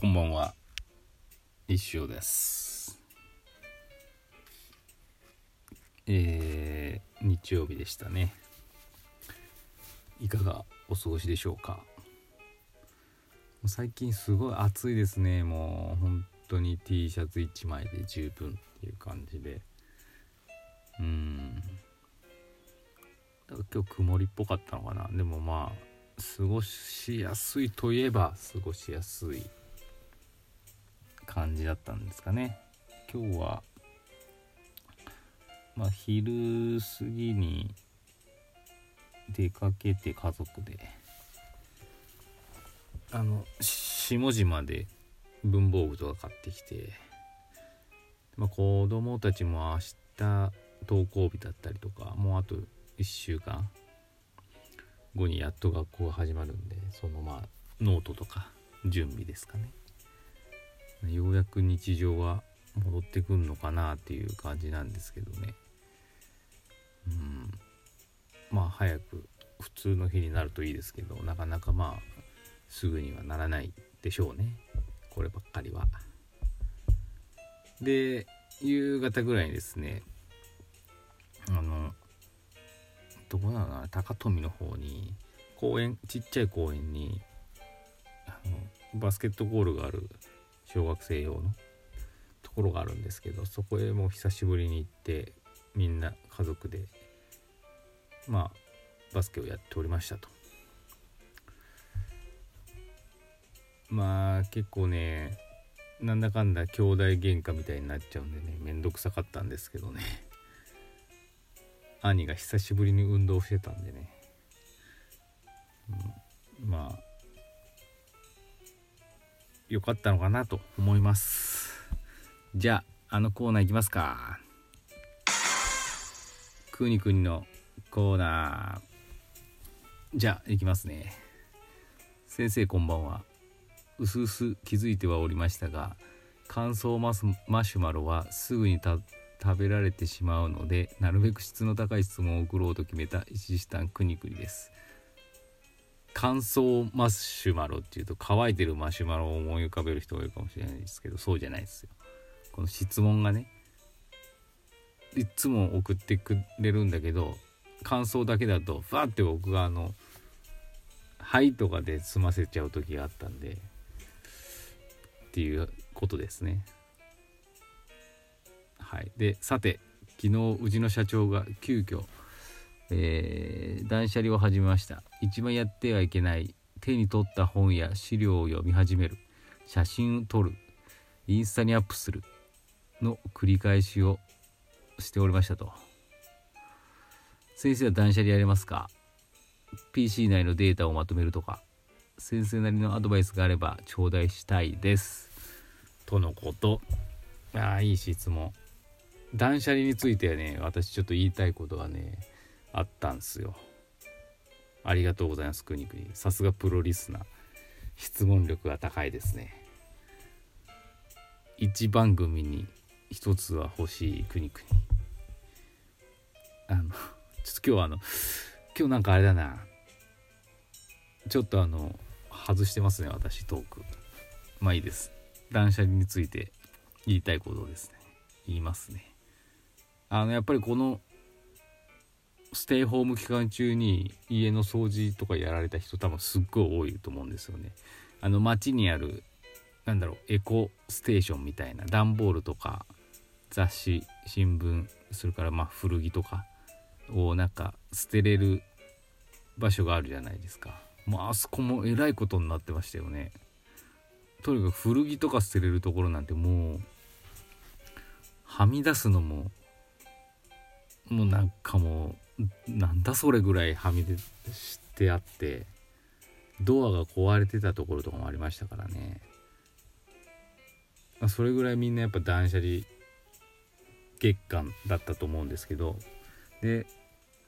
こんばんは。一生です。えー、日曜日でしたね。いかがお過ごしでしょうか？最近すごい暑いですね。もう本当に T シャツ1枚で十分っていう感じで。うん。今日曇りっぽかったのかな。でもまあ過ごしやすいといえば過ごしやすい。感じだったんですかね。今日はまあ昼過ぎに出かけて家族であの下島で文房具とか買ってきて、まあ、子供たちも明日登校日だったりとかもうあと1週間後にやっと学校が始まるんでそのまあノートとか準備ですかね。ようやく日常は戻ってくんのかなっていう感じなんですけどね。うん。まあ早く普通の日になるといいですけどなかなかまあすぐにはならないでしょうね。こればっかりは。で夕方ぐらいにですねあのどこなのかな高富の方に公園ちっちゃい公園にあのバスケットゴールがある小学生用のところがあるんですけどそこへもう久しぶりに行ってみんな家族でまあバスケをやっておりましたと。まあ結構ねなんだかんだ兄弟喧嘩みたいになっちゃうんでねめんどくさかったんですけどね。兄が久しぶりに運動してたんでね、うん、まあ良かったのかなと思います。じゃああのコーナーいきますか。くにくにのコーナー。じゃあいきますね。先生こんばんは。うすうす気づいてはおりましたが乾燥マスマシュマロはすぐに食べられてしまうのでなるべく質の高い質問を送ろうと決めた石下くにくにです。乾燥マシュマロっていうと乾いてるマシュマロを思い浮かべる人がいるかもしれないですけどそうじゃないですよ。この質問がねいつも送ってくれるんだけど感想だけだとファーって僕があの「はい」とかで済ませちゃう時があったんでっていうことですね。はい。でさて昨日うちの社長が急遽えー、断捨離を始めました。一番やってはいけない手に取った本や資料を読み始める。写真を撮る。インスタにアップする。の繰り返しをしておりましたと。先生は断捨離やれますか？PC 内のデータをまとめるとか。先生なりのアドバイスがあれば頂戴したいです。とのこと。ああいい質問。断捨離についてはね私ちょっと言いたいことがねあったんすよ。ありがとうございますくにくに。さすがプロリスナー。質問力が高いですね。1番組に1つは欲しいくにくに。あのちょっと今日はあの今日なんかあれだな。ちょっとあの外してますね私トーク。まあいいです。断捨離について言いたいことですね。言いますね。あのやっぱりこのステイホーム期間中に家の掃除とかやられた人多分すっごい多いと思うんですよね。あの街にあるなんだろうエコステーションみたいな段ボールとか雑誌新聞それからまあ古着とかをなんか捨てれる場所があるじゃないですか。もうあそこもえらいことになってましたよね。とにかく古着とか捨てれるところなんてもうはみ出すのももうなんかもうなんだそれぐらいはみ出してあってドアが壊れてたところとかもありましたからね、まあ、それぐらいみんなやっぱ断捨離月間だったと思うんですけどで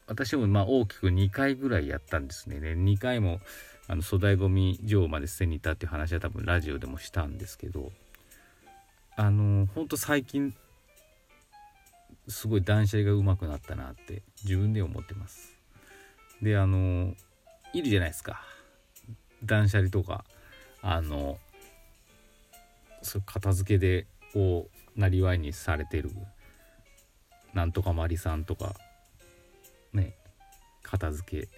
私もまあ大きく2回ぐらいやったんですね。で2回もあの粗大ごみ場まで捨てに行ったっていう話は多分ラジオでもしたんですけどあのほんと最近すごい断捨離が上手くなったなって自分で思ってます。であのいるじゃないですか。断捨離とかあのそ片付けでをなりわいにされてるなんとかまりさんとかね片付け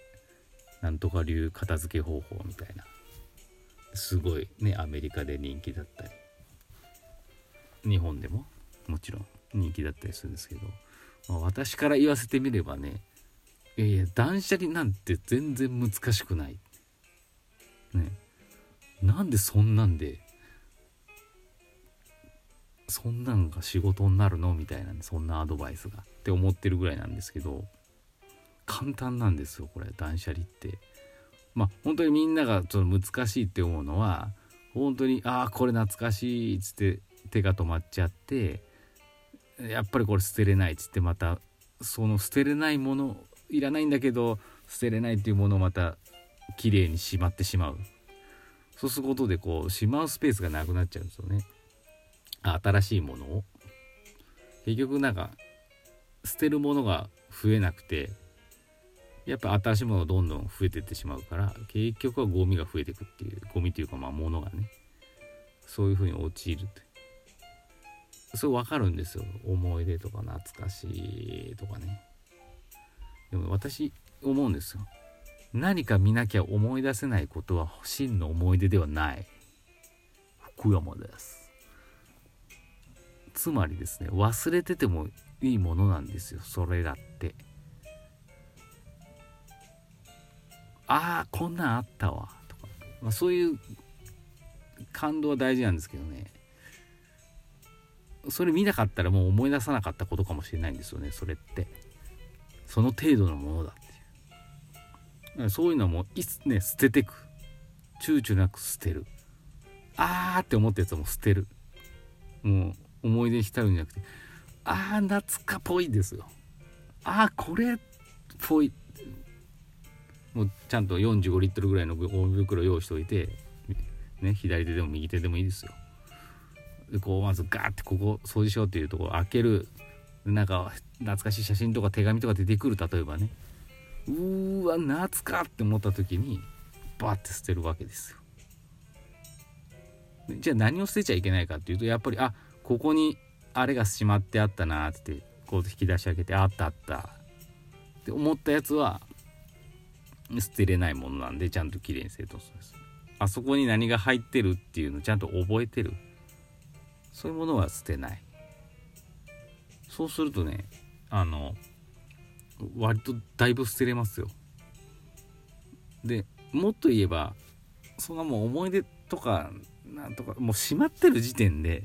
なんとか流片付け方法みたいな。すごいねアメリカで人気だったり日本でももちろん。人気だったりするんですけど、まあ、私から言わせてみればねいやいや断捨離なんて全然難しくない。ね。なんでそんなんでそんなんが仕事になるの？みたいな、ね、そんなアドバイスが。って思ってるぐらいなんですけど簡単なんですよこれ断捨離って。まあ本当にみんながちょっと難しいって思うのは本当にああこれ懐かしいっつって手が止まっちゃってやっぱりこれ捨てれないっつってまたその捨てれないものいらないんだけど捨てれないっていうものをまた綺麗にしまってしまう。そうすることでこうしまうスペースがなくなっちゃうんですよね。新しいものを。結局なんか捨てるものが増えなくてやっぱ新しいものがどんどん増えてってしまうから結局はゴミが増えてくっていうゴミというかまあ物がねそういうふうに陥るって。それ分かるんですよ。思い出とか懐かしいとかね。でも私思うんですよ。何か見なきゃ思い出せないことは真の思い出ではない。福山です。つまりですね忘れててもいいものなんですよ。それだって。ああこんなんあったわ。とか、まあ、そういう感動は大事なんですけどね。それ見なかったらもう思い出さなかったことかもしれないんですよねそれって。その程度のものだっていう。そういうのもいつね捨ててく。躊躇なく捨てる。あーって思ったやつはもう捨てる。もう思い出に浸るんじゃなくて。ああ懐かっぽいですよ。ああこれっぽい。もうちゃんと45リットルぐらいのゴミ袋用意しておいて、ね、左手でも右手でもいいですよ。こうまずガーってここ掃除しようっていうところ開けるなんか懐かしい写真とか手紙とか出てくる例えばね。うーわ懐かって思った時にバッて捨てるわけですよ。じゃあ何を捨てちゃいけないかっていうとやっぱりあここにあれがしまってあったなってこう引き出し開けてあったあった。って思ったやつは捨てれないものなんでちゃんときれいに整頓するんです。あそこに何が入ってるっていうのをちゃんと覚えてる。そういうものは捨てない。そうするとねあの割とだいぶ捨てれますよ。でもっと言えばそんなもう思い出とかなんとかもう閉まってる時点で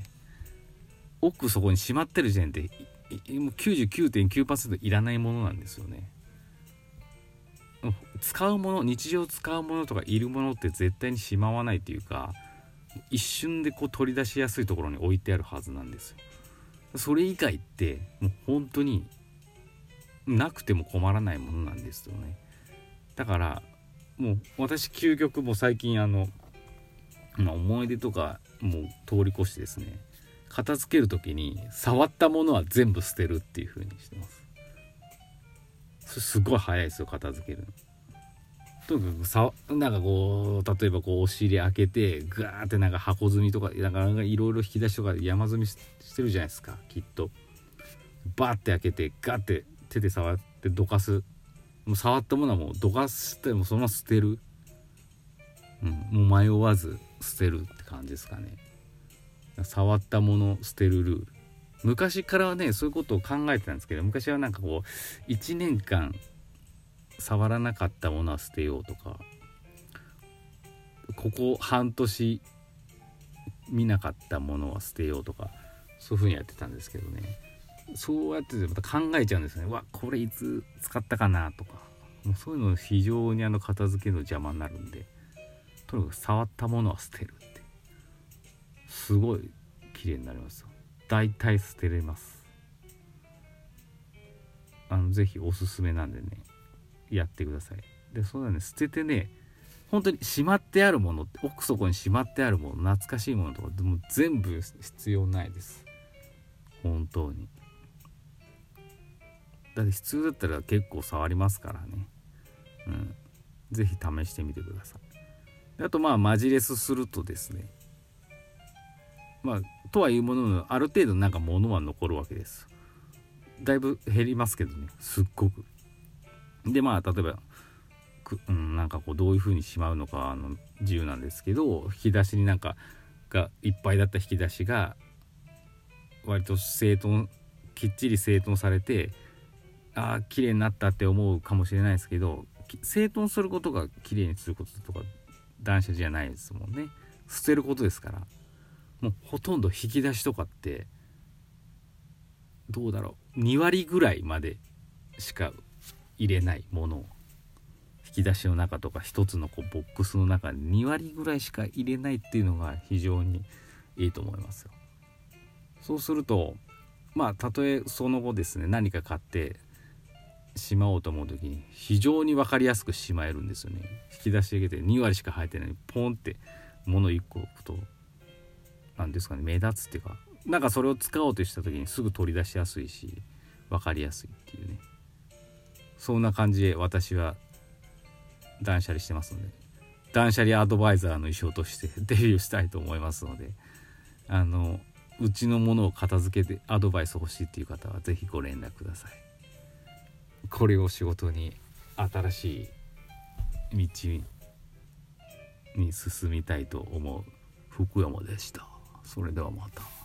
奥そこに閉まってる時点でもう99.9%いらないものなんですよね。使うもの日常使うものとかいるものって絶対にしまわないっていうか一瞬でこう取り出しやすいところに置いてあるはずなんですよ。それ以外ってもう本当になくても困らないものなんですよね。だからもう私究極も最近あの、まあ、思い出とかもう通り越してですね片付ける時に触ったものは全部捨てるっていう風にしてます。すごい早いですよ片付けるの。とにかくさなんかこう例えばこうお尻開けてガーってなんか箱積みとかなんかいろいろ引き出しとか山積みしてるじゃないですかきっと。バーって開けてガーって手で触ってどかす。もう触ったものはもうどかしてもそのまま捨てる、うん、もう迷わず捨てるって感じですかね。触ったもの捨てるルール。昔からねそういうことを考えてたんですけど昔はなんかこう1年間触らなかったものは捨てようとかここ半年見なかったものは捨てようとかそういうふうにやってたんですけどね。そうやってまた考えちゃうんですね。わこれいつ使ったかなとか。もうそういうの非常にあの片付けの邪魔になるんでとにかく触ったものは捨てるって。すごい綺麗になりますよ。大体捨てれます。あのぜひおすすめなんでね。やってください。でそうだね。捨ててね本当にしまってあるものって奥底にしまってあるもの懐かしいものとかでも全部必要ないです。本当に。だって必要だったら結構触りますからね。うん。是非試してみてください。あとまあマジレスするとですね。まあとはいうもののある程度なんか物は残るわけです。だいぶ減りますけどね。すっごく。でまあ例えばく、うん、なんかこうどういう風にしまうのかの自由なんですけど引き出しになんかがいっぱいだった引き出しが割と整頓きっちり整頓されてああ綺麗になったって思うかもしれないですけど整頓することが綺麗にすることとか断捨離じゃないですもんね。捨てることですから。もうほとんど引き出しとかってどうだろう。2割ぐらいまでしか入れないものを引き出しの中とか一つのこうボックスの中に2割ぐらいしか入れないっていうのが非常にいいと思いますよ。そうするとまあたとえその後ですね何か買ってしまおうと思う時に非常に分かりやすくしまえるんですよね。引き出し上げて2割しか入ってないのにポンって物1個置くと何ですかね目立つっていうかなんかそれを使おうとした時にすぐ取り出しやすいし分かりやすいっていうねそんな感じで私は断捨離してますので断捨離アドバイザーの衣装としてデビューしたいと思いますのであのうちのものを片付けてアドバイス欲しいっていう方は是非ご連絡くださいこれを仕事に新しい道に進みたいと思う福山でしたそれではまた。